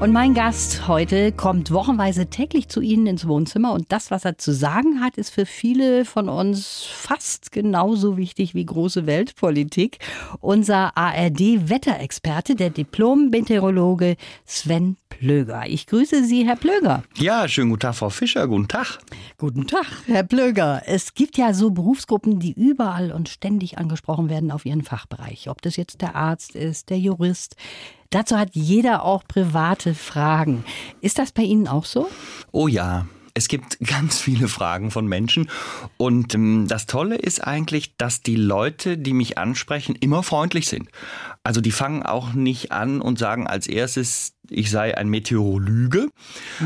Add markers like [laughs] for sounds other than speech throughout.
Und mein Gast heute kommt wochenweise täglich zu Ihnen ins Wohnzimmer und das, was er zu sagen hat, ist für viele von uns fast genauso wichtig wie große Weltpolitik. Unser ARD-Wetterexperte, der Diplom-Meteorologe Sven Plöger. Ich grüße Sie, Herr Plöger. Ja, schönen guten Tag, Frau Fischer. Guten Tag. Guten Tag, Herr Plöger. Es gibt ja so Berufsgruppen, die überall und ständig angesprochen werden auf ihren Fachbereich. Ob das jetzt der Arzt ist, der Jurist, Dazu hat jeder auch private Fragen. Ist das bei Ihnen auch so? Oh ja. Es gibt [laughs] ganz viele Fragen von Menschen und ähm, das Tolle ist eigentlich, dass die Leute, die mich ansprechen, immer freundlich sind. Also die fangen auch nicht an und sagen als erstes, ich sei ein Meteorologe,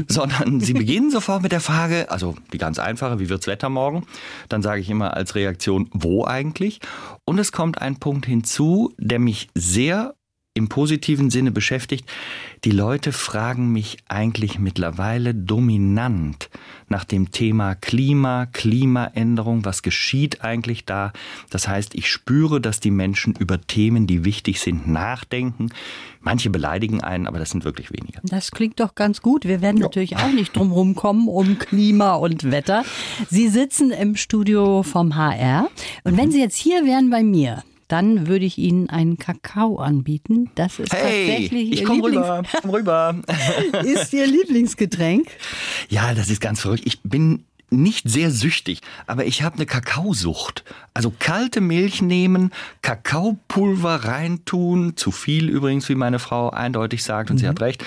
sondern [laughs] sie beginnen sofort mit der Frage, also die ganz einfache, wie wird's Wetter morgen? Dann sage ich immer als Reaktion, wo eigentlich? Und es kommt ein Punkt hinzu, der mich sehr im positiven Sinne beschäftigt. Die Leute fragen mich eigentlich mittlerweile dominant nach dem Thema Klima, Klimaänderung, was geschieht eigentlich da? Das heißt, ich spüre, dass die Menschen über Themen, die wichtig sind, nachdenken. Manche beleidigen einen, aber das sind wirklich wenige. Das klingt doch ganz gut. Wir werden ja. natürlich auch nicht drum kommen um Klima und Wetter. Sie sitzen im Studio vom HR. Und wenn Sie jetzt hier wären bei mir, dann würde ich Ihnen einen Kakao anbieten. Das ist hey, tatsächlich Ihr ich komm Lieblings rüber, komm rüber. [laughs] ist Ihr Lieblingsgetränk? Ja, das ist ganz verrückt. Ich bin nicht sehr süchtig, aber ich habe eine Kakaosucht. Also kalte Milch nehmen, Kakaopulver reintun, zu viel übrigens, wie meine Frau eindeutig sagt, und mhm. sie hat recht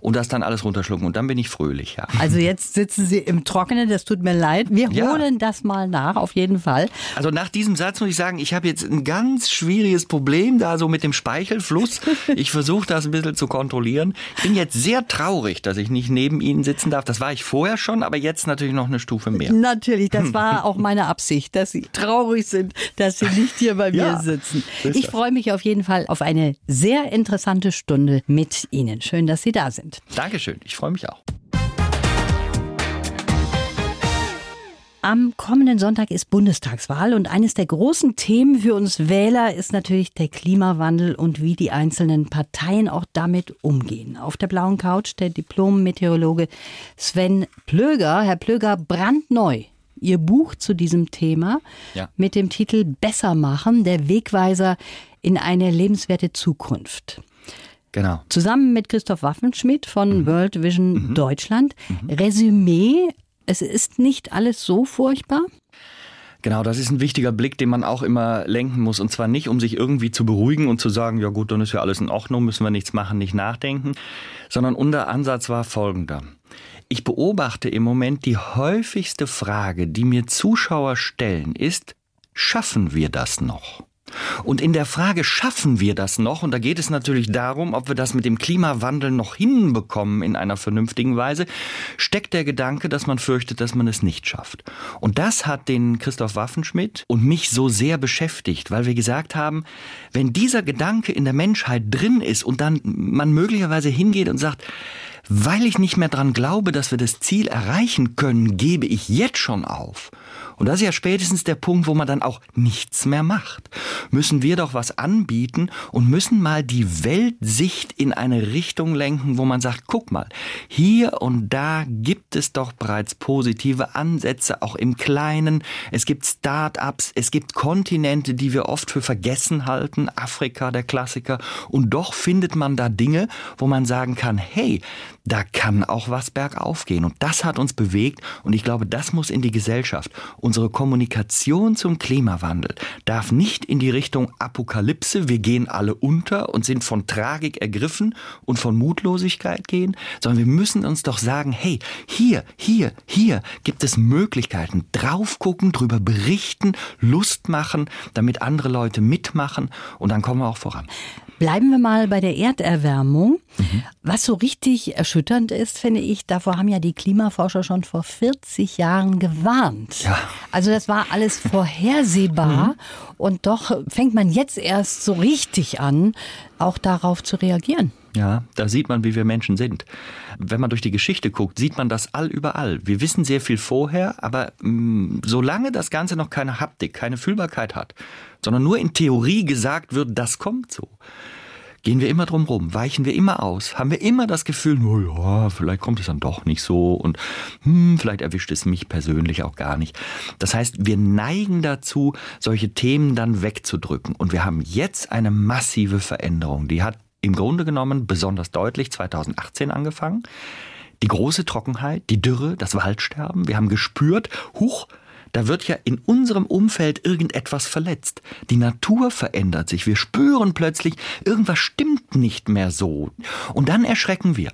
und das dann alles runterschlucken und dann bin ich fröhlich, ja. Also jetzt sitzen Sie im Trockenen, das tut mir leid. Wir ja. holen das mal nach, auf jeden Fall. Also nach diesem Satz muss ich sagen, ich habe jetzt ein ganz schwieriges Problem da so mit dem Speichelfluss. Ich versuche das ein bisschen zu kontrollieren. Ich bin jetzt sehr traurig, dass ich nicht neben Ihnen sitzen darf. Das war ich vorher schon, aber jetzt natürlich noch eine Stufe mehr. Natürlich, das war [laughs] auch meine Absicht, dass Sie traurig sind, dass Sie nicht hier bei mir ja, sitzen. Ich freue mich auf jeden Fall auf eine sehr interessante Stunde mit Ihnen. Schön, dass Sie da sind sind. Dankeschön, ich freue mich auch. Am kommenden Sonntag ist Bundestagswahl und eines der großen Themen für uns Wähler ist natürlich der Klimawandel und wie die einzelnen Parteien auch damit umgehen. Auf der blauen Couch der Diplom-Meteorologe Sven Plöger. Herr Plöger, brandneu. Ihr Buch zu diesem Thema ja. mit dem Titel Besser machen, der Wegweiser in eine lebenswerte Zukunft. Genau. Zusammen mit Christoph Waffenschmidt von mhm. World Vision mhm. Deutschland. Mhm. Resümee, es ist nicht alles so furchtbar? Genau, das ist ein wichtiger Blick, den man auch immer lenken muss. Und zwar nicht, um sich irgendwie zu beruhigen und zu sagen, ja gut, dann ist ja alles in Ordnung, müssen wir nichts machen, nicht nachdenken, sondern unser Ansatz war folgender. Ich beobachte im Moment die häufigste Frage, die mir Zuschauer stellen, ist, schaffen wir das noch? Und in der Frage, schaffen wir das noch? Und da geht es natürlich darum, ob wir das mit dem Klimawandel noch hinbekommen in einer vernünftigen Weise, steckt der Gedanke, dass man fürchtet, dass man es nicht schafft. Und das hat den Christoph Waffenschmidt und mich so sehr beschäftigt, weil wir gesagt haben, wenn dieser Gedanke in der Menschheit drin ist und dann man möglicherweise hingeht und sagt, weil ich nicht mehr dran glaube, dass wir das Ziel erreichen können, gebe ich jetzt schon auf. Und das ist ja spätestens der Punkt, wo man dann auch nichts mehr macht. Müssen wir doch was anbieten und müssen mal die Weltsicht in eine Richtung lenken, wo man sagt, guck mal, hier und da gibt es doch bereits positive Ansätze, auch im Kleinen. Es gibt Start-ups, es gibt Kontinente, die wir oft für vergessen halten, Afrika, der Klassiker. Und doch findet man da Dinge, wo man sagen kann, hey, da kann auch was bergauf gehen. Und das hat uns bewegt und ich glaube, das muss in die Gesellschaft. Unsere Kommunikation zum Klimawandel darf nicht in die Richtung Apokalypse, wir gehen alle unter und sind von Tragik ergriffen und von Mutlosigkeit gehen, sondern wir müssen uns doch sagen, hey, hier, hier, hier gibt es Möglichkeiten, drauf gucken, drüber berichten, Lust machen, damit andere Leute mitmachen und dann kommen wir auch voran. Bleiben wir mal bei der Erderwärmung. Mhm. Was so richtig erschütternd ist, finde ich, davor haben ja die Klimaforscher schon vor 40 Jahren gewarnt. Ja. Also das war alles vorhersehbar mhm. und doch fängt man jetzt erst so richtig an, auch darauf zu reagieren. Ja, da sieht man, wie wir Menschen sind. Wenn man durch die Geschichte guckt, sieht man das allüberall. Wir wissen sehr viel vorher, aber mh, mm, solange das Ganze noch keine Haptik, keine Fühlbarkeit hat, sondern nur in Theorie gesagt wird, das kommt so, gehen wir immer drum rum, weichen wir immer aus, haben wir immer das Gefühl, oh ja, vielleicht kommt es dann doch nicht so und hm, vielleicht erwischt es mich persönlich auch gar nicht. Das heißt, wir neigen dazu, solche Themen dann wegzudrücken. Und wir haben jetzt eine massive Veränderung. Die hat im Grunde genommen besonders deutlich 2018 angefangen. Die große Trockenheit, die Dürre, das Waldsterben. Wir haben gespürt, huch, da wird ja in unserem Umfeld irgendetwas verletzt. Die Natur verändert sich. Wir spüren plötzlich, irgendwas stimmt nicht mehr so. Und dann erschrecken wir.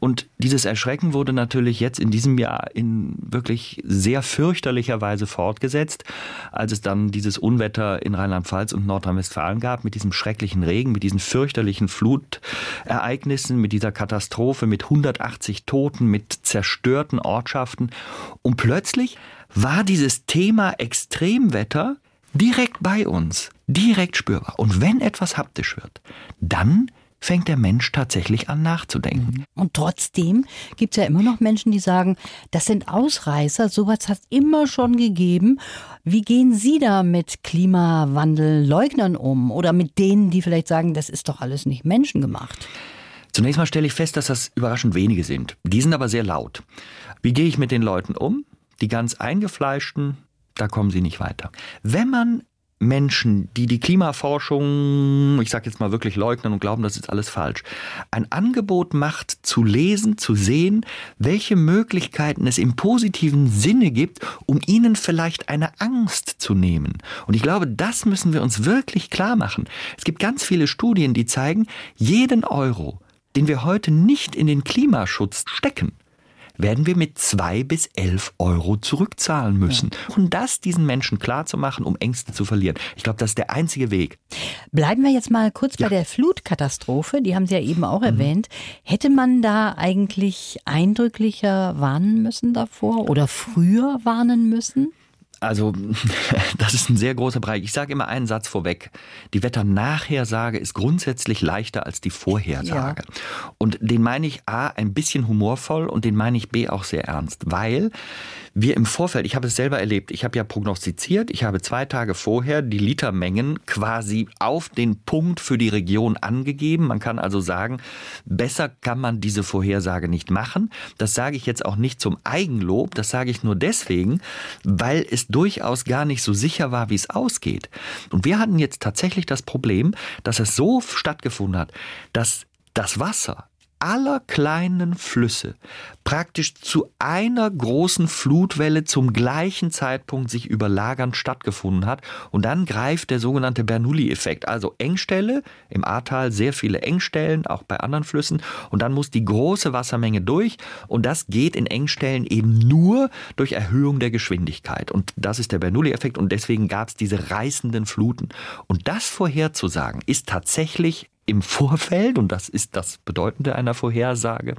Und dieses Erschrecken wurde natürlich jetzt in diesem Jahr in wirklich sehr fürchterlicher Weise fortgesetzt, als es dann dieses Unwetter in Rheinland-Pfalz und Nordrhein-Westfalen gab, mit diesem schrecklichen Regen, mit diesen fürchterlichen Flutereignissen, mit dieser Katastrophe, mit 180 Toten, mit zerstörten Ortschaften. Und plötzlich war dieses Thema Extremwetter direkt bei uns, direkt spürbar. Und wenn etwas haptisch wird, dann fängt der Mensch tatsächlich an nachzudenken. Mhm. Und trotzdem gibt es ja immer noch Menschen, die sagen, das sind Ausreißer, sowas hat es immer schon gegeben. Wie gehen Sie da mit Klimawandelleugnern um oder mit denen, die vielleicht sagen, das ist doch alles nicht menschengemacht? Zunächst mal stelle ich fest, dass das überraschend wenige sind. Die sind aber sehr laut. Wie gehe ich mit den Leuten um? Die ganz eingefleischten, da kommen sie nicht weiter. Wenn man Menschen, die die Klimaforschung, ich sage jetzt mal wirklich leugnen und glauben, das ist alles falsch, ein Angebot macht, zu lesen, zu sehen, welche Möglichkeiten es im positiven Sinne gibt, um ihnen vielleicht eine Angst zu nehmen. Und ich glaube, das müssen wir uns wirklich klar machen. Es gibt ganz viele Studien, die zeigen, jeden Euro, den wir heute nicht in den Klimaschutz stecken, werden wir mit zwei bis elf Euro zurückzahlen müssen. Ja. Und das diesen Menschen klar zu machen, um Ängste zu verlieren. Ich glaube, das ist der einzige Weg. Bleiben wir jetzt mal kurz ja. bei der Flutkatastrophe. Die haben Sie ja eben auch mhm. erwähnt. Hätte man da eigentlich eindrücklicher warnen müssen davor oder früher warnen müssen? Also, [laughs] das ist ein sehr großer Bereich. Ich sage immer einen Satz vorweg. Die Wetternachhersage ist grundsätzlich leichter als die Vorhersage. Ja. Und den meine ich A, ein bisschen humorvoll und den meine ich B auch sehr ernst, weil wir im Vorfeld, ich habe es selber erlebt, ich habe ja prognostiziert, ich habe zwei Tage vorher die Litermengen quasi auf den Punkt für die Region angegeben. Man kann also sagen, besser kann man diese Vorhersage nicht machen. Das sage ich jetzt auch nicht zum Eigenlob, das sage ich nur deswegen, weil es durchaus gar nicht so sicher war, wie es ausgeht. Und wir hatten jetzt tatsächlich das Problem, dass es so stattgefunden hat, dass das Wasser aller kleinen Flüsse praktisch zu einer großen Flutwelle zum gleichen Zeitpunkt sich überlagernd stattgefunden hat. Und dann greift der sogenannte Bernoulli-Effekt, also Engstelle, im Ahrtal sehr viele Engstellen, auch bei anderen Flüssen. Und dann muss die große Wassermenge durch. Und das geht in Engstellen eben nur durch Erhöhung der Geschwindigkeit. Und das ist der Bernoulli-Effekt. Und deswegen gab es diese reißenden Fluten. Und das vorherzusagen, ist tatsächlich im Vorfeld, und das ist das Bedeutende einer Vorhersage,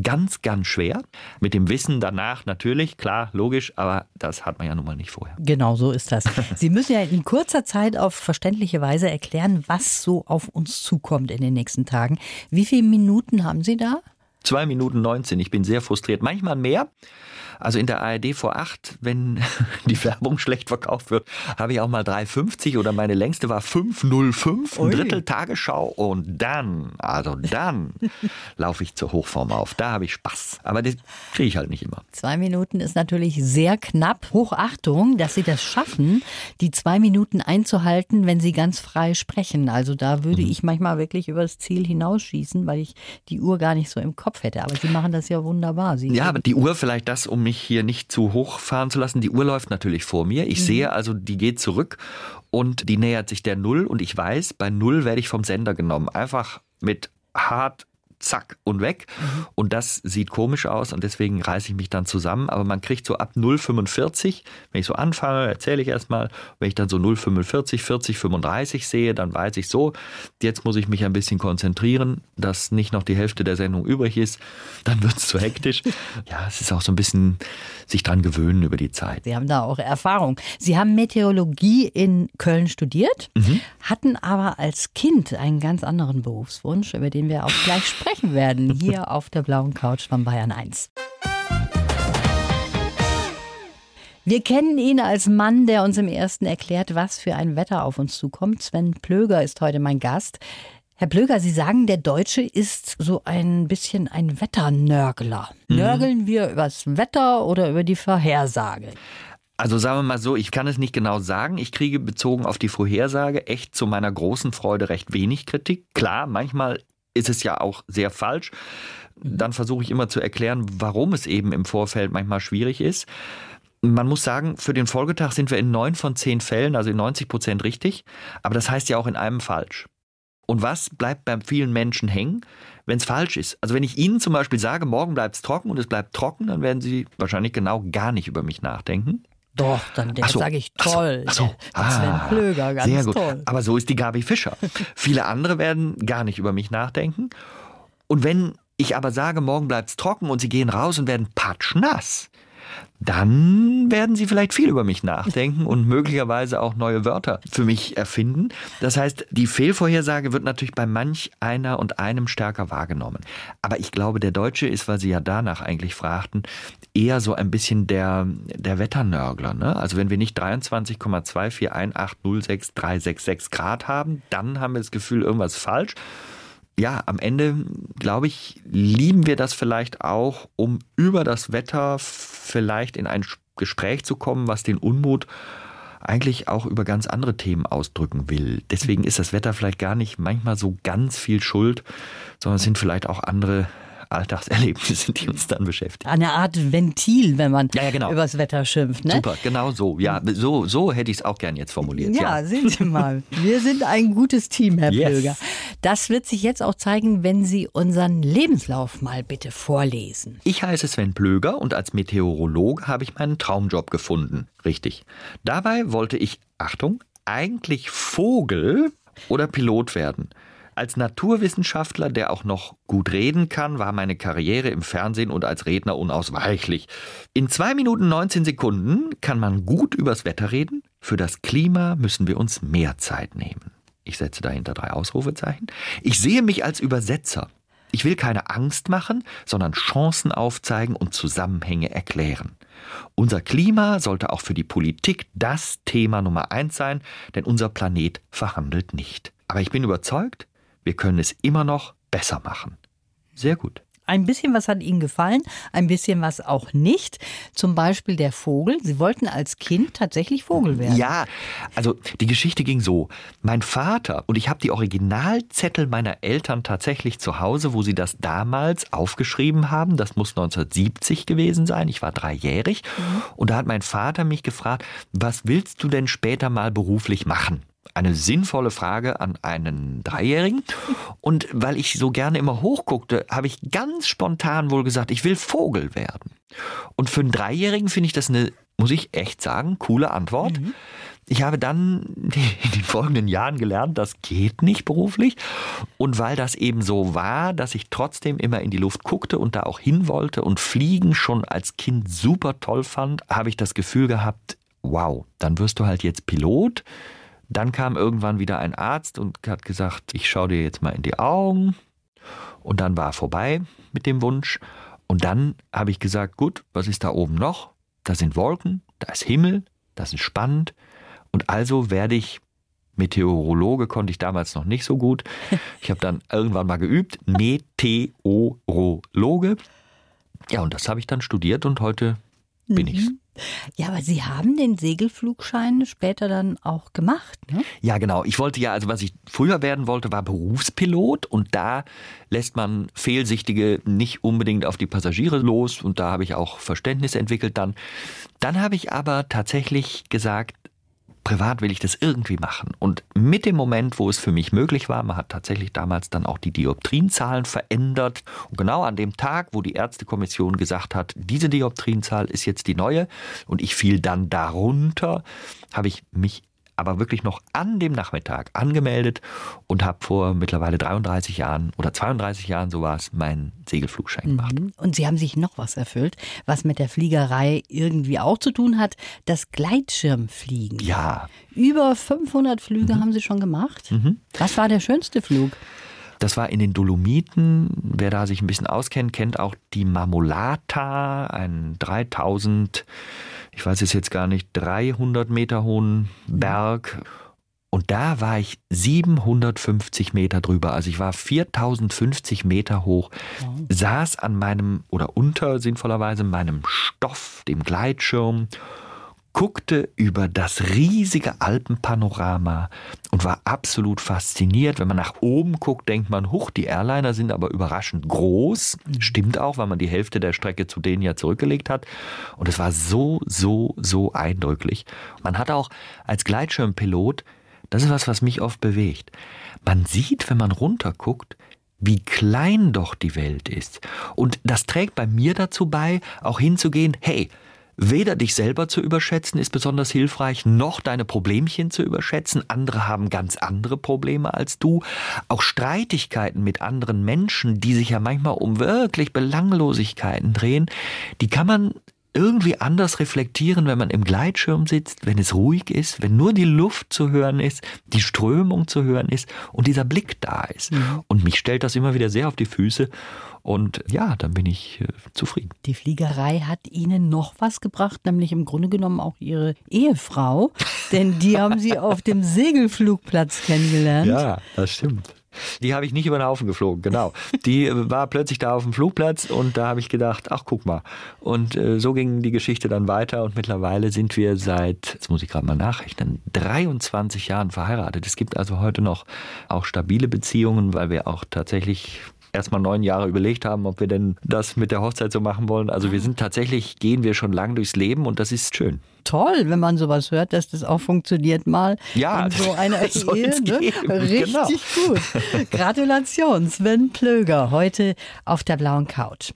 ganz, ganz schwer. Mit dem Wissen danach natürlich, klar, logisch, aber das hat man ja nun mal nicht vorher. Genau so ist das. [laughs] Sie müssen ja in kurzer Zeit auf verständliche Weise erklären, was so auf uns zukommt in den nächsten Tagen. Wie viele Minuten haben Sie da? Zwei Minuten 19. Ich bin sehr frustriert. Manchmal mehr. Also in der ARD vor acht, wenn [laughs] die Werbung schlecht verkauft wird, habe ich auch mal 3,50 oder meine längste war 5,05, ein Drittel Tagesschau und dann, also dann [laughs] laufe ich zur Hochform auf. Da habe ich Spaß. Aber das kriege ich halt nicht immer. Zwei Minuten ist natürlich sehr knapp. Hochachtung, dass Sie das schaffen, die zwei Minuten einzuhalten, wenn Sie ganz frei sprechen. Also da würde mhm. ich manchmal wirklich über das Ziel hinausschießen, weil ich die Uhr gar nicht so im Kopf hätte. Aber Sie machen das ja wunderbar. Sie ja, aber die Uhr vielleicht das, um mich hier nicht zu hoch fahren zu lassen. Die Uhr läuft natürlich vor mir. Ich mhm. sehe also, die geht zurück und die nähert sich der Null und ich weiß, bei Null werde ich vom Sender genommen. Einfach mit hart zack und weg. Mhm. Und das sieht komisch aus und deswegen reiße ich mich dann zusammen. Aber man kriegt so ab 0,45, wenn ich so anfange, erzähle ich erstmal, wenn ich dann so 0,45, 40, 35 sehe, dann weiß ich so, jetzt muss ich mich ein bisschen konzentrieren, dass nicht noch die Hälfte der Sendung übrig ist. Dann wird es zu hektisch. [laughs] Ja, es ist auch so ein bisschen sich dran gewöhnen über die Zeit. Sie haben da auch Erfahrung. Sie haben Meteorologie in Köln studiert, mhm. hatten aber als Kind einen ganz anderen Berufswunsch, über den wir auch gleich sprechen werden, hier [laughs] auf der blauen Couch von Bayern 1. Wir kennen ihn als Mann, der uns im ersten erklärt, was für ein Wetter auf uns zukommt. Sven Plöger ist heute mein Gast. Herr Plöger, Sie sagen, der Deutsche ist so ein bisschen ein Wetternörgler. Mhm. Nörgeln wir übers Wetter oder über die Vorhersage? Also sagen wir mal so, ich kann es nicht genau sagen. Ich kriege bezogen auf die Vorhersage echt zu meiner großen Freude recht wenig Kritik. Klar, manchmal ist es ja auch sehr falsch. Dann versuche ich immer zu erklären, warum es eben im Vorfeld manchmal schwierig ist. Man muss sagen, für den Folgetag sind wir in neun von zehn Fällen, also in 90 Prozent richtig. Aber das heißt ja auch in einem falsch. Und was bleibt bei vielen Menschen hängen, wenn es falsch ist? Also wenn ich Ihnen zum Beispiel sage, morgen bleibt es trocken und es bleibt trocken, dann werden Sie wahrscheinlich genau gar nicht über mich nachdenken. Doch, dann so, sage ich toll. Ach so, ach so. Ah, Sven Plöger, ganz sehr gut. toll. Aber so ist die Gabi Fischer. [laughs] Viele andere werden gar nicht über mich nachdenken. Und wenn ich aber sage, morgen bleibt es trocken und sie gehen raus und werden patschnass, dann werden sie vielleicht viel über mich nachdenken und möglicherweise auch neue Wörter für mich erfinden. Das heißt, die Fehlvorhersage wird natürlich bei manch einer und einem stärker wahrgenommen. Aber ich glaube, der Deutsche ist, weil Sie ja danach eigentlich fragten, eher so ein bisschen der, der Wetternörgler. Ne? Also wenn wir nicht 23,241806366 Grad haben, dann haben wir das Gefühl, irgendwas falsch ja, am Ende, glaube ich, lieben wir das vielleicht auch, um über das Wetter vielleicht in ein Gespräch zu kommen, was den Unmut eigentlich auch über ganz andere Themen ausdrücken will. Deswegen ist das Wetter vielleicht gar nicht manchmal so ganz viel Schuld, sondern es sind vielleicht auch andere Alltagserlebnisse, die uns dann beschäftigen. Eine Art Ventil, wenn man ja, ja, genau. übers Wetter schimpft. Ne? Super, genau so. Ja, so, so hätte ich es auch gern jetzt formuliert. Ja, ja, sehen Sie mal. [laughs] Wir sind ein gutes Team, Herr yes. Pilger. Das wird sich jetzt auch zeigen, wenn Sie unseren Lebenslauf mal bitte vorlesen. Ich heiße Sven Plöger und als Meteorologe habe ich meinen Traumjob gefunden. Richtig. Dabei wollte ich, Achtung, eigentlich Vogel oder Pilot werden. Als Naturwissenschaftler, der auch noch gut reden kann, war meine Karriere im Fernsehen und als Redner unausweichlich. In zwei Minuten 19 Sekunden kann man gut übers Wetter reden. Für das Klima müssen wir uns mehr Zeit nehmen. Ich setze dahinter drei Ausrufezeichen. Ich sehe mich als Übersetzer. Ich will keine Angst machen, sondern Chancen aufzeigen und Zusammenhänge erklären. Unser Klima sollte auch für die Politik das Thema Nummer eins sein, denn unser Planet verhandelt nicht. Aber ich bin überzeugt, wir können es immer noch besser machen. Sehr gut. Ein bisschen was hat Ihnen gefallen, ein bisschen was auch nicht. Zum Beispiel der Vogel. Sie wollten als Kind tatsächlich Vogel werden. Ja, also die Geschichte ging so. Mein Vater, und ich habe die Originalzettel meiner Eltern tatsächlich zu Hause, wo sie das damals aufgeschrieben haben. Das muss 1970 gewesen sein. Ich war dreijährig. Mhm. Und da hat mein Vater mich gefragt, was willst du denn später mal beruflich machen? Eine sinnvolle Frage an einen Dreijährigen. Und weil ich so gerne immer hochguckte, habe ich ganz spontan wohl gesagt, ich will Vogel werden. Und für einen Dreijährigen finde ich das eine, muss ich echt sagen, coole Antwort. Mhm. Ich habe dann [laughs] in den folgenden Jahren gelernt, das geht nicht beruflich. Und weil das eben so war, dass ich trotzdem immer in die Luft guckte und da auch hin wollte und Fliegen schon als Kind super toll fand, habe ich das Gefühl gehabt, wow, dann wirst du halt jetzt Pilot dann kam irgendwann wieder ein Arzt und hat gesagt, ich schaue dir jetzt mal in die Augen. Und dann war vorbei mit dem Wunsch. Und dann habe ich gesagt, gut, was ist da oben noch? Da sind Wolken, da ist Himmel, das ist spannend. Und also werde ich Meteorologe konnte ich damals noch nicht so gut. [laughs] Ich habe dann irgendwann mal geübt. Meteorologe. Ja, und das habe ich dann studiert und heute bin mhm. ich's. Ja, aber Sie haben den Segelflugschein später dann auch gemacht, ne? Ja, genau. Ich wollte ja, also was ich früher werden wollte, war Berufspilot und da lässt man Fehlsichtige nicht unbedingt auf die Passagiere los und da habe ich auch Verständnis entwickelt dann. Dann habe ich aber tatsächlich gesagt, privat will ich das irgendwie machen. Und mit dem Moment, wo es für mich möglich war, man hat tatsächlich damals dann auch die Dioptrienzahlen verändert. Und genau an dem Tag, wo die Ärztekommission gesagt hat, diese Dioptrienzahl ist jetzt die neue und ich fiel dann darunter, habe ich mich aber wirklich noch an dem Nachmittag angemeldet und habe vor mittlerweile 33 Jahren oder 32 Jahren, so war es, meinen Segelflugschein gemacht. Mhm. Und Sie haben sich noch was erfüllt, was mit der Fliegerei irgendwie auch zu tun hat, das Gleitschirmfliegen. Ja. Über 500 Flüge mhm. haben Sie schon gemacht. Mhm. Was war der schönste Flug? Das war in den Dolomiten. Wer da sich ein bisschen auskennt, kennt auch die Marmolata, ein 3000 ich weiß es jetzt gar nicht, 300 Meter hohen Berg. Und da war ich 750 Meter drüber. Also ich war 4050 Meter hoch, wow. saß an meinem, oder unter sinnvollerweise meinem Stoff, dem Gleitschirm guckte über das riesige Alpenpanorama und war absolut fasziniert. Wenn man nach oben guckt, denkt man, huch, die Airliner sind aber überraschend groß. Mhm. Stimmt auch, weil man die Hälfte der Strecke zu denen ja zurückgelegt hat. Und es war so, so, so eindrücklich. Man hat auch als Gleitschirmpilot, das ist was, was mich oft bewegt. Man sieht, wenn man runterguckt, wie klein doch die Welt ist. Und das trägt bei mir dazu bei, auch hinzugehen, hey, Weder dich selber zu überschätzen ist besonders hilfreich, noch deine Problemchen zu überschätzen. Andere haben ganz andere Probleme als du. Auch Streitigkeiten mit anderen Menschen, die sich ja manchmal um wirklich Belanglosigkeiten drehen, die kann man irgendwie anders reflektieren, wenn man im Gleitschirm sitzt, wenn es ruhig ist, wenn nur die Luft zu hören ist, die Strömung zu hören ist und dieser Blick da ist. Mhm. Und mich stellt das immer wieder sehr auf die Füße. Und ja, dann bin ich äh, zufrieden. Die Fliegerei hat Ihnen noch was gebracht, nämlich im Grunde genommen auch Ihre Ehefrau, [laughs] denn die haben Sie auf dem Segelflugplatz kennengelernt. Ja, das stimmt. Die habe ich nicht über den Haufen geflogen, genau. Die war plötzlich da auf dem Flugplatz und da habe ich gedacht, ach guck mal. Und äh, so ging die Geschichte dann weiter und mittlerweile sind wir seit, jetzt muss ich gerade mal nachrechnen, 23 Jahren verheiratet. Es gibt also heute noch auch stabile Beziehungen, weil wir auch tatsächlich erstmal neun Jahre überlegt haben, ob wir denn das mit der Hochzeit so machen wollen. Also wir sind tatsächlich, gehen wir schon lang durchs Leben und das ist schön. Toll, wenn man sowas hört, dass das auch funktioniert mal ja, in so [laughs] einer Ehe. Ne? Richtig genau. gut. [laughs] Gratulation, Sven Plöger, heute auf der blauen Couch.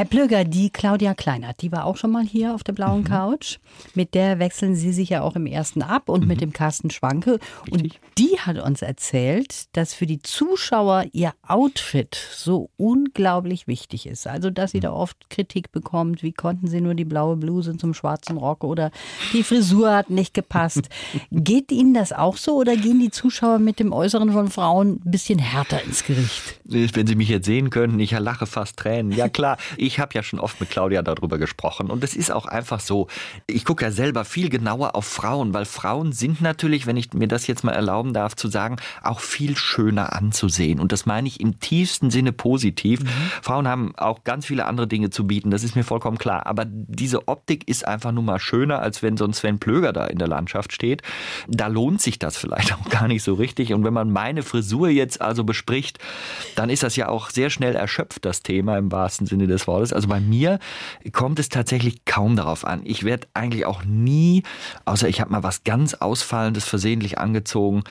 Herr Plöger, die Claudia Kleinert, die war auch schon mal hier auf der blauen mhm. Couch. Mit der wechseln Sie sich ja auch im ersten ab und mhm. mit dem Carsten Schwanke. Richtig. Und die hat uns erzählt, dass für die Zuschauer ihr Outfit so unglaublich wichtig ist. Also, dass sie mhm. da oft Kritik bekommt, wie konnten sie nur die blaue Bluse zum schwarzen Rock oder die Frisur hat nicht gepasst. [laughs] Geht Ihnen das auch so oder gehen die Zuschauer mit dem Äußeren von Frauen ein bisschen härter ins Gericht? Wenn Sie mich jetzt sehen könnten, ich lache fast Tränen. Ja klar, ich [laughs] ich habe ja schon oft mit Claudia darüber gesprochen und es ist auch einfach so, ich gucke ja selber viel genauer auf Frauen, weil Frauen sind natürlich, wenn ich mir das jetzt mal erlauben darf zu sagen, auch viel schöner anzusehen und das meine ich im tiefsten Sinne positiv. Mhm. Frauen haben auch ganz viele andere Dinge zu bieten, das ist mir vollkommen klar, aber diese Optik ist einfach nur mal schöner, als wenn so ein Sven Plöger da in der Landschaft steht. Da lohnt sich das vielleicht [laughs] auch gar nicht so richtig und wenn man meine Frisur jetzt also bespricht, dann ist das ja auch sehr schnell erschöpft, das Thema im wahrsten Sinne des Wortes Wortes. Also bei mir kommt es tatsächlich kaum darauf an. Ich werde eigentlich auch nie, außer ich habe mal was ganz Ausfallendes versehentlich angezogen,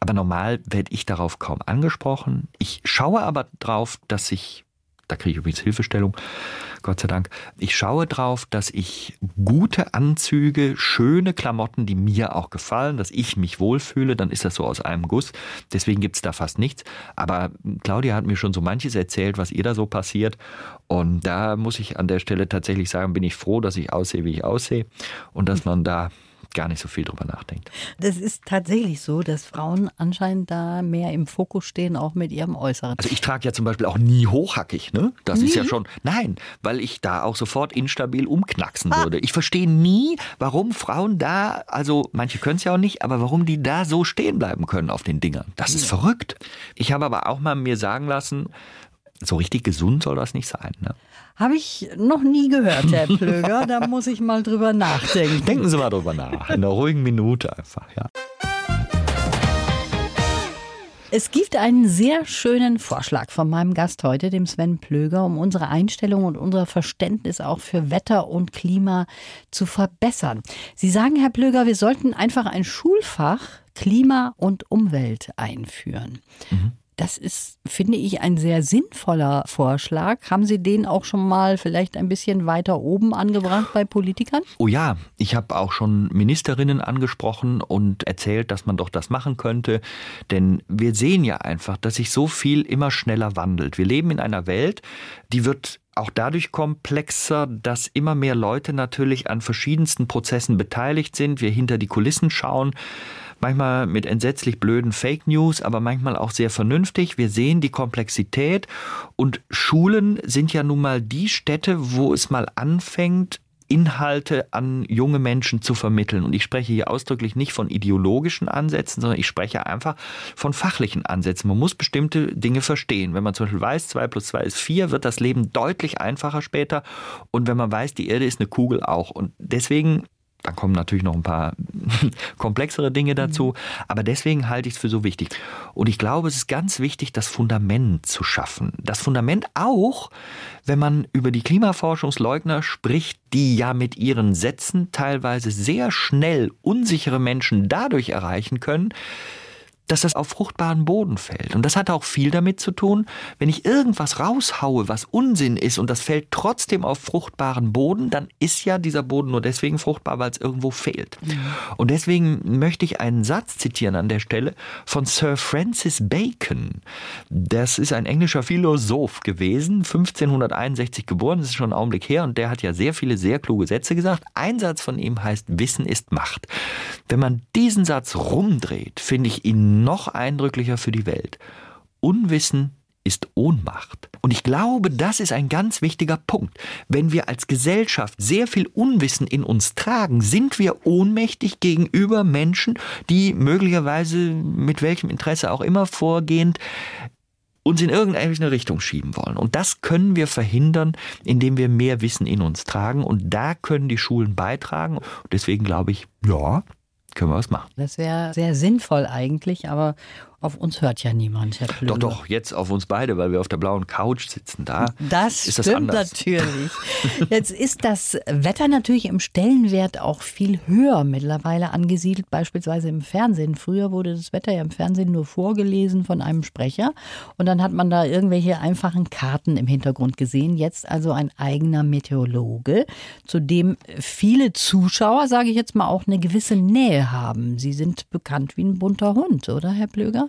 aber normal werde ich darauf kaum angesprochen. Ich schaue aber drauf, dass ich da kriege ich übrigens Hilfestellung, Gott sei Dank. Ich schaue drauf, dass ich gute Anzüge, schöne Klamotten, die mir auch gefallen, dass ich mich wohlfühle, dann ist das so aus einem Guss. Deswegen gibt es da fast nichts. Aber Claudia hat mir schon so manches erzählt, was ihr da so passiert. Und da muss ich an der Stelle tatsächlich sagen, bin ich froh, dass ich aussehe, wie ich aussehe und dass man da gar nicht so viel drüber nachdenkt. Das ist tatsächlich so, dass Frauen anscheinend da mehr im Fokus stehen, auch mit ihrem Äußeren. Also ich trage ja zum Beispiel auch nie hochhackig, ne? Das nie? ist ja schon, nein, weil ich da auch sofort instabil umknacksen ah. würde. Ich verstehe nie, warum Frauen da, also manche können es ja auch nicht, aber warum die da so stehen bleiben können auf den Dingern. Das ist ja. verrückt. Ich habe aber auch mal mir sagen lassen, so richtig gesund soll das nicht sein. Ne? Habe ich noch nie gehört, Herr [laughs] Plöger. da muss ich mal drüber nachdenken. Denken Sie mal drüber nach. In einer ruhigen Minute einfach, ja. Es gibt einen sehr schönen Vorschlag von meinem Gast heute, dem Sven Plöger, um unsere Einstellung und unser Verständnis auch für Wetter und Klima zu verbessern. Sie sagen, Herr Plöger, wir sollten einfach ein Schulfach Klima und Umwelt einführen. Mhm. Das ist, finde ich, ein sehr sinnvoller Vorschlag. Haben Sie den auch schon mal vielleicht ein bisschen weiter oben angebracht bei Politikern? Oh ja, ich habe auch schon Ministerinnen angesprochen und erzählt, dass man doch das machen könnte. Denn wir sehen ja einfach, dass sich so viel immer schneller wandelt. Wir leben in einer Welt, die wird auch dadurch komplexer, dass immer mehr Leute natürlich an verschiedensten Prozessen beteiligt sind, wir hinter die Kulissen schauen manchmal mit entsetzlich blöden Fake News, aber manchmal auch sehr vernünftig. Wir sehen die Komplexität und Schulen sind ja nun mal die Städte, wo es mal anfängt, Inhalte an junge Menschen zu vermitteln. Und ich spreche hier ausdrücklich nicht von ideologischen Ansätzen, sondern ich spreche einfach von fachlichen Ansätzen. Man muss bestimmte Dinge verstehen. Wenn man zum Beispiel weiß, 2 plus 2 ist 4, wird das Leben deutlich einfacher später. Und wenn man weiß, die Erde ist eine Kugel auch. Und deswegen dann kommen natürlich noch ein paar [laughs] komplexere Dinge dazu. Mhm. Aber deswegen halte ich es für so wichtig. Und ich glaube, es ist ganz wichtig, das Fundament zu schaffen. Das Fundament auch, wenn man über die Klimaforschungsleugner spricht, die ja mit ihren Sätzen teilweise sehr schnell unsichere Menschen dadurch erreichen können, dass das auf fruchtbaren Boden fällt. Und das hat auch viel damit zu tun, wenn ich irgendwas raushaue, was Unsinn ist und das fällt trotzdem auf fruchtbaren Boden, dann ist ja dieser Boden nur deswegen fruchtbar, weil es irgendwo fehlt. Mhm. Und deswegen möchte ich einen Satz zitieren an der Stelle von Sir Francis Bacon. Das ist ein englischer Philosoph gewesen, 1561 geboren, das ist schon ein Augenblick her und der hat ja sehr viele sehr kluge Sätze gesagt. Ein Satz von ihm heißt, Wissen ist Macht. Wenn man diesen Satz rumdreht, finde ich ihn noch eindrücklicher für die Welt. Unwissen ist Ohnmacht. Und ich glaube, das ist ein ganz wichtiger Punkt. Wenn wir als Gesellschaft sehr viel Unwissen in uns tragen, sind wir ohnmächtig gegenüber Menschen, die möglicherweise mit welchem Interesse auch immer vorgehend uns in irgendeine Richtung schieben wollen. Und das können wir verhindern, indem wir mehr Wissen in uns tragen. Und da können die Schulen beitragen. Deswegen glaube ich, ja, können wir was machen. Das wäre sehr sinnvoll eigentlich, aber auf uns hört ja niemand, Herr Plöger. Doch, doch, jetzt auf uns beide, weil wir auf der blauen Couch sitzen. Da das ist das stimmt anders. natürlich. [laughs] Jetzt ist das Wetter natürlich im Stellenwert auch viel höher mittlerweile angesiedelt, beispielsweise im Fernsehen. Früher wurde das Wetter ja im Fernsehen nur vorgelesen von einem Sprecher und dann hat man da irgendwelche einfachen Karten im Hintergrund gesehen. Jetzt also ein eigener Meteorologe, zu dem viele Zuschauer, sage ich jetzt mal, auch eine gewisse Nähe haben. Sie sind bekannt wie ein bunter Hund, oder, Herr Plöger?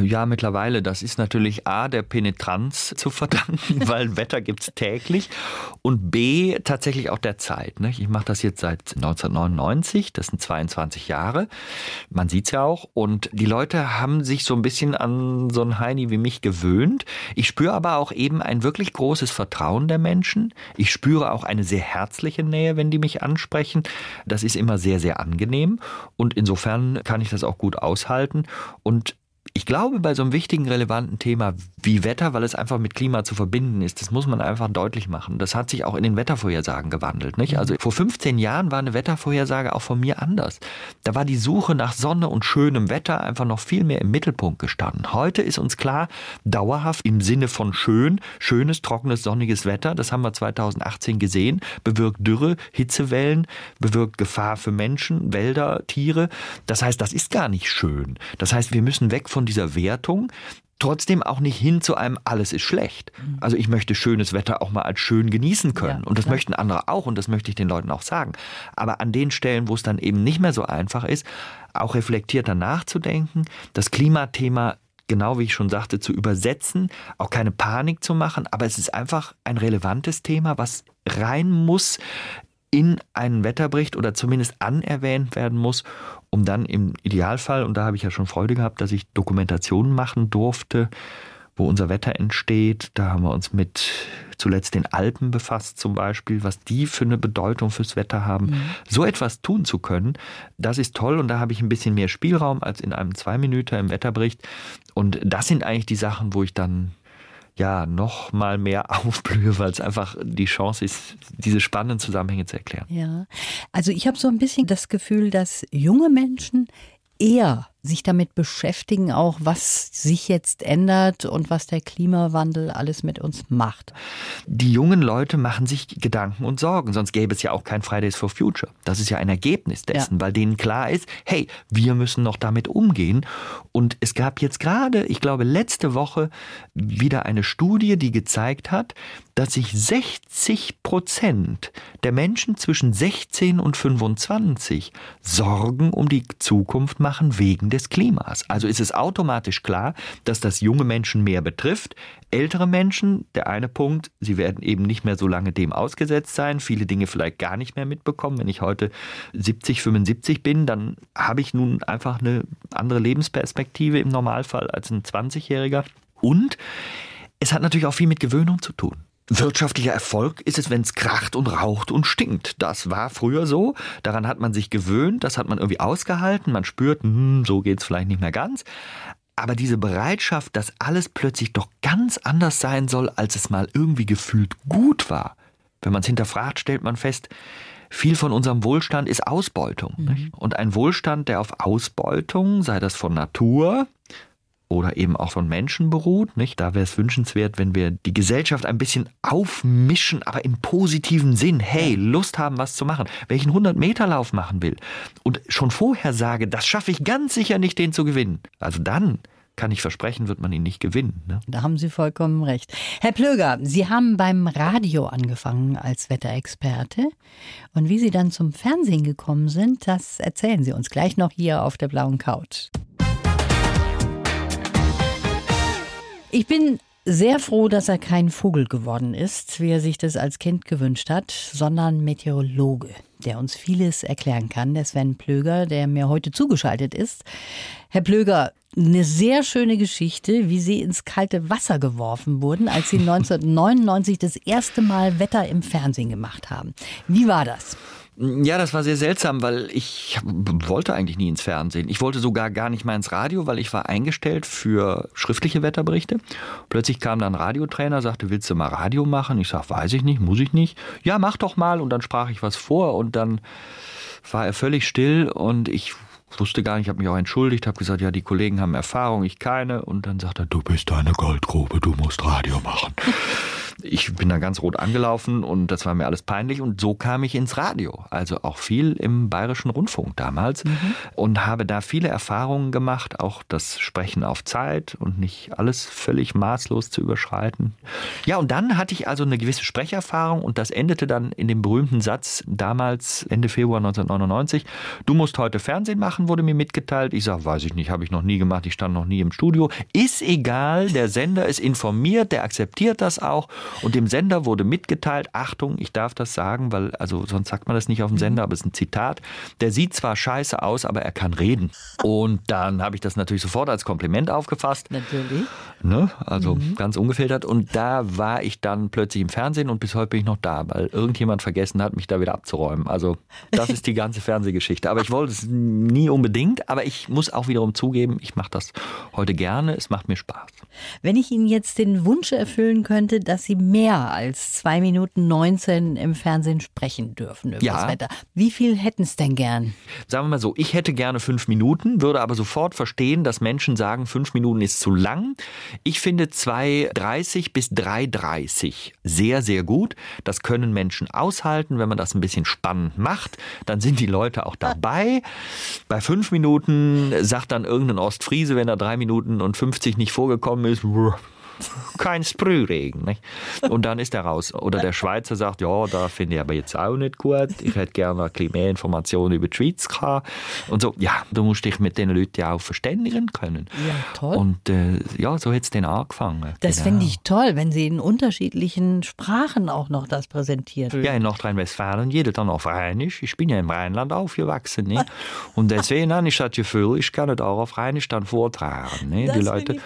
ja, mittlerweile. Das ist natürlich A, der Penetranz [laughs] zu verdanken, [laughs] weil Wetter gibt es täglich. Und B, tatsächlich auch der Zeit. Ne? Ich mache das jetzt seit 1999, das sind 22 Jahre. Man sieht es ja auch. Und die Leute haben sich so ein bisschen an so einen Heini wie mich gewöhnt. Ich spüre aber auch eben ein wirklich großes Vertrauen der Menschen. Ich spüre auch eine sehr herzliche Nähe, wenn die mich ansprechen. Das ist immer sehr, sehr angenehm. Und insofern kann ich das auch gut aushalten. Und ich glaube, bei so einem wichtigen, relevanten Thema wie Wetter, weil es einfach mit Klima zu verbinden ist, das muss man einfach deutlich machen. Das hat sich auch in den Wettervorhersagen gewandelt. Nicht? Also vor 15 Jahren war eine Wettervorhersage auch von mir anders. Da war die Suche nach Sonne und schönem Wetter einfach noch viel mehr im Mittelpunkt gestanden. Heute ist uns klar, dauerhaft im Sinne von schön, schönes, trockenes, sonniges Wetter, das haben wir 2018 gesehen, bewirkt Dürre, Hitzewellen, bewirkt Gefahr für Menschen, Wälder, Tiere. Das heißt, das ist gar nicht schön. Das heißt, wir müssen weg von dieser Wertung, trotzdem auch nicht hin zu einem alles ist schlecht. Mhm. Also ich möchte schönes Wetter auch mal als schön genießen können. Ja, und das klar. möchten andere auch und das möchte ich den Leuten auch sagen. Aber an den Stellen, wo es dann eben nicht mehr so einfach ist, auch reflektierter nachzudenken, das Klimathema genau wie ich schon sagte, zu übersetzen, auch keine Panik zu machen, aber es ist einfach ein relevantes Thema, was rein muss in einen Wetterbericht oder zumindest anerwähnt werden muss, um dann im Idealfall, und da habe ich ja schon Freude gehabt, dass ich Dokumentationen machen durfte, wo unser Wetter entsteht. Da haben wir uns mit zuletzt den Alpen befasst zum Beispiel, was die für eine Bedeutung fürs Wetter haben. Mhm. So etwas tun zu können, das ist toll und da habe ich ein bisschen mehr Spielraum als in einem Zwei-Minüter im Wetterbericht. Und das sind eigentlich die Sachen, wo ich dann ja noch mal mehr [laughs] aufblühe, weil es einfach die Chance ist, diese spannenden Zusammenhänge zu erklären. Ja, also ich habe so ein bisschen das Gefühl, dass junge Menschen eher sich damit beschäftigen, auch was sich jetzt ändert und was der Klimawandel alles mit uns macht. Die jungen Leute machen sich Gedanken und Sorgen, sonst gäbe es ja auch kein Fridays for Future. Das ist ja ein Ergebnis dessen, ja. weil denen klar ist, hey, wir müssen noch damit umgehen. Und es gab jetzt gerade, ich glaube, letzte Woche wieder eine Studie, die gezeigt hat, dass sich 60 Prozent der Menschen zwischen 16 und 25 Sorgen um die Zukunft machen wegen des Klimas. Also ist es automatisch klar, dass das junge Menschen mehr betrifft. Ältere Menschen, der eine Punkt, sie werden eben nicht mehr so lange dem ausgesetzt sein, viele Dinge vielleicht gar nicht mehr mitbekommen. Wenn ich heute 70, 75 bin, dann habe ich nun einfach eine andere Lebensperspektive im Normalfall als ein 20-Jähriger. Und es hat natürlich auch viel mit Gewöhnung zu tun. Wirtschaftlicher Erfolg ist es, wenn es kracht und raucht und stinkt. Das war früher so. Daran hat man sich gewöhnt, das hat man irgendwie ausgehalten. Man spürt, hm, so es vielleicht nicht mehr ganz. Aber diese Bereitschaft, dass alles plötzlich doch ganz anders sein soll, als es mal irgendwie gefühlt gut war. Wenn man es hinterfragt, stellt man fest, viel von unserem Wohlstand ist Ausbeutung. Mhm. Und ein Wohlstand, der auf Ausbeutung, sei das von Natur, oder eben auch von Menschen beruht. Nicht? Da wäre es wünschenswert, wenn wir die Gesellschaft ein bisschen aufmischen, aber im positiven Sinn. Hey, Lust haben, was zu machen. Wenn ich einen 100-Meter-Lauf machen will und schon vorher sage, das schaffe ich ganz sicher nicht, den zu gewinnen. Also dann kann ich versprechen, wird man ihn nicht gewinnen. Ne? Da haben Sie vollkommen recht. Herr Plöger, Sie haben beim Radio angefangen als Wetterexperte. Und wie Sie dann zum Fernsehen gekommen sind, das erzählen Sie uns gleich noch hier auf der blauen Couch. Ich bin sehr froh, dass er kein Vogel geworden ist, wie er sich das als Kind gewünscht hat, sondern Meteorologe, der uns vieles erklären kann. Der Sven Plöger, der mir heute zugeschaltet ist. Herr Plöger, eine sehr schöne Geschichte, wie Sie ins kalte Wasser geworfen wurden, als Sie [laughs] 1999 das erste Mal Wetter im Fernsehen gemacht haben. Wie war das? Ja, das war sehr seltsam, weil ich wollte eigentlich nie ins Fernsehen. Ich wollte sogar gar nicht mal ins Radio, weil ich war eingestellt für schriftliche Wetterberichte. Plötzlich kam dann ein Radiotrainer, sagte, willst du mal Radio machen? Ich sag, weiß ich nicht, muss ich nicht. Ja, mach doch mal. Und dann sprach ich was vor und dann war er völlig still und ich wusste gar nicht, ich habe mich auch entschuldigt, habe gesagt, ja, die Kollegen haben Erfahrung, ich keine. Und dann sagt er, du bist eine Goldgrube, du musst Radio machen. Ich bin da ganz rot angelaufen und das war mir alles peinlich und so kam ich ins Radio. Also auch viel im Bayerischen Rundfunk damals mhm. und habe da viele Erfahrungen gemacht, auch das Sprechen auf Zeit und nicht alles völlig maßlos zu überschreiten. Ja, und dann hatte ich also eine gewisse Sprecherfahrung und das endete dann in dem berühmten Satz damals Ende Februar 1999, du musst heute Fernsehen machen, wurde mir mitgeteilt. Ich sage, weiß ich nicht, habe ich noch nie gemacht, ich stand noch nie im Studio. Ist egal, der Sender ist informiert, der akzeptiert das auch und dem Sender wurde mitgeteilt, Achtung, ich darf das sagen, weil, also sonst sagt man das nicht auf dem Sender, aber es ist ein Zitat. Der sieht zwar scheiße aus, aber er kann reden. Und dann habe ich das natürlich sofort als Kompliment aufgefasst. Natürlich. Ne? Also mhm. ganz ungefiltert. Und da war ich dann plötzlich im Fernsehen und bis heute bin ich noch da, weil irgendjemand vergessen hat, mich da wieder abzuräumen. Also das ist die ganze Fernsehgeschichte. Aber ich wollte es nie unbedingt, aber ich muss auch wiederum zugeben, ich mache das heute gerne. Es macht mir Spaß. Wenn ich Ihnen jetzt den Wunsch erfüllen könnte, dass Sie mehr als zwei Minuten 19 im Fernsehen sprechen dürfen über ja. das Wetter. Wie viel hätten es denn gern? Sagen wir mal so, ich hätte gerne fünf Minuten, würde aber sofort verstehen, dass Menschen sagen, fünf Minuten ist zu lang. Ich finde 2,30 bis 3,30 sehr, sehr gut. Das können Menschen aushalten, wenn man das ein bisschen spannend macht. Dann sind die Leute auch dabei. Bei fünf Minuten sagt dann irgendein Ostfriese, wenn er drei Minuten und 50 nicht vorgekommen ist, kein Sprühregen. Nicht? Und dann ist er raus. Oder der Schweizer sagt, ja, da finde ich aber jetzt auch nicht gut. Ich hätte gerne ein bisschen mehr Informationen über die Schweiz gehabt. Und so, ja, du musst dich mit den Leuten ja auch verständigen können. Ja, toll. Und äh, ja, so hat es dann angefangen. Das genau. finde ich toll, wenn Sie in unterschiedlichen Sprachen auch noch das präsentieren. Ja, in Nordrhein-Westfalen jeder dann auf Rheinisch. Ich bin ja im Rheinland aufgewachsen. Nicht? Und deswegen habe ich das Gefühl, ich kann es auch auf Rheinisch dann vortragen. Nicht? Die Leute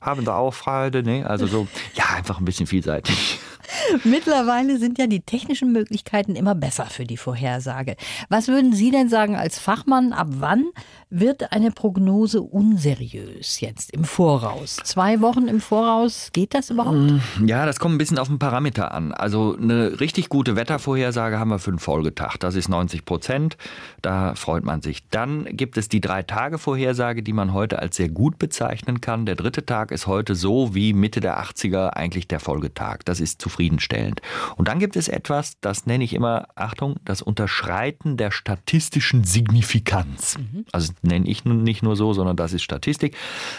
haben da auch Freude. Nicht? Ne? Also so, ja, einfach ein bisschen vielseitig. [laughs] Mittlerweile sind ja die technischen Möglichkeiten immer besser für die Vorhersage. Was würden Sie denn sagen als Fachmann, ab wann wird eine Prognose unseriös jetzt im Voraus? Zwei Wochen im Voraus, geht das überhaupt? Mm, ja, das kommt ein bisschen auf den Parameter an. Also eine richtig gute Wettervorhersage haben wir für einen Folgetag. Das ist 90 Prozent. Da freut man sich. Dann gibt es die Drei-Tage-Vorhersage, die man heute als sehr gut bezeichnen kann. Der dritte Tag ist heute so wie Mitte der 80er eigentlich der Folgetag. Das ist zufriedenstellend. Und dann gibt es etwas, das nenne ich immer, Achtung, das Unterschreiten der statistischen Signifikanz. Mhm. Also nenne ich nicht nur so, sondern das ist Statistik,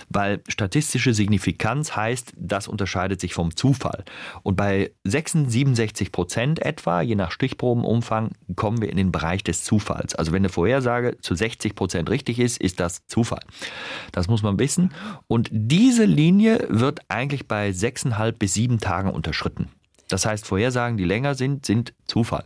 weil statistische Signifikanz heißt, das unterscheidet sich vom Zufall. Und bei 66, 67 Prozent etwa, je nach Stichprobenumfang, kommen wir in den Bereich des Zufalls. Also wenn eine Vorhersage zu 60 Prozent richtig ist, ist das Zufall. Das muss man wissen. Und diese Linie wird eigentlich bei sechseinhalb bis sieben Tagen unterschritten. Das heißt, Vorhersagen, die länger sind, sind Zufall.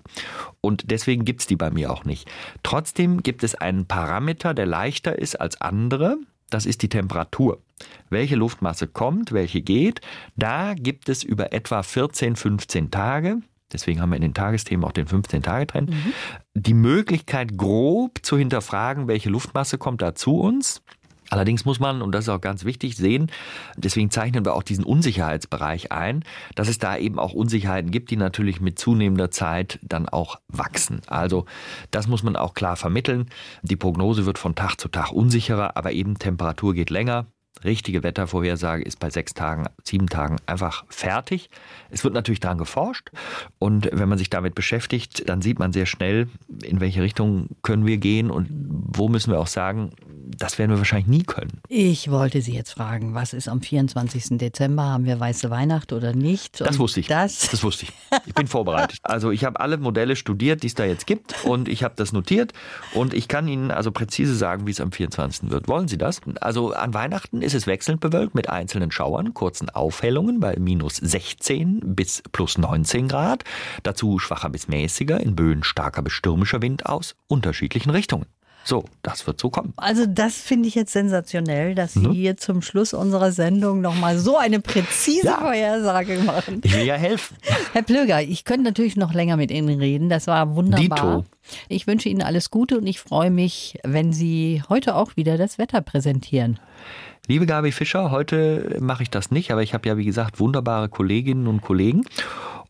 Und deswegen gibt es die bei mir auch nicht. Trotzdem gibt es einen Parameter, der leichter ist als andere. Das ist die Temperatur. Welche Luftmasse kommt, welche geht. Da gibt es über etwa 14, 15 Tage, deswegen haben wir in den Tagesthemen auch den 15-Tage-Trend, mhm. die Möglichkeit grob zu hinterfragen, welche Luftmasse kommt da zu uns. Allerdings muss man, und das ist auch ganz wichtig, sehen, deswegen zeichnen wir auch diesen Unsicherheitsbereich ein, dass es da eben auch Unsicherheiten gibt, die natürlich mit zunehmender Zeit dann auch wachsen. Also das muss man auch klar vermitteln. Die Prognose wird von Tag zu Tag unsicherer, aber eben Temperatur geht länger. Richtige Wettervorhersage ist bei sechs Tagen, sieben Tagen einfach fertig. Es wird natürlich daran geforscht und wenn man sich damit beschäftigt, dann sieht man sehr schnell, in welche Richtung können wir gehen und wo müssen wir auch sagen, das werden wir wahrscheinlich nie können. Ich wollte Sie jetzt fragen, was ist am 24. Dezember? Haben wir weiße Weihnacht oder nicht? Und das wusste ich. Das, das wusste ich. Ich bin vorbereitet. Also ich habe alle Modelle studiert, die es da jetzt gibt und ich habe das notiert und ich kann Ihnen also präzise sagen, wie es am 24. wird. Wollen Sie das? Also an Weihnachten ist es wechselnd bewölkt mit einzelnen Schauern, kurzen Aufhellungen bei minus 16 bis plus 19 Grad. Dazu schwacher bis mäßiger, in Böen starker bis stürmischer Wind aus unterschiedlichen Richtungen. So, das wird so kommen. Also das finde ich jetzt sensationell, dass Sie mhm. hier zum Schluss unserer Sendung nochmal so eine präzise ja. Vorhersage machen. Ich will ja helfen. [laughs] Herr Plöger, ich könnte natürlich noch länger mit Ihnen reden. Das war wunderbar. Dito. Ich wünsche Ihnen alles Gute und ich freue mich, wenn Sie heute auch wieder das Wetter präsentieren. Liebe Gabi Fischer, heute mache ich das nicht, aber ich habe ja, wie gesagt, wunderbare Kolleginnen und Kollegen.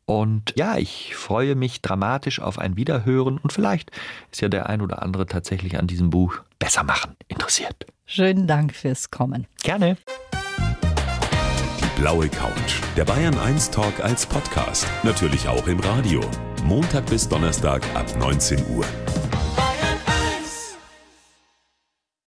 Und ja, ich freue mich dramatisch auf ein Wiederhören und vielleicht ist ja der ein oder andere tatsächlich an diesem Buch besser machen interessiert. Schönen Dank fürs Kommen. Gerne. Die blaue Couch. Der Bayern 1 Talk als Podcast. Natürlich auch im Radio. Montag bis Donnerstag ab 19 Uhr.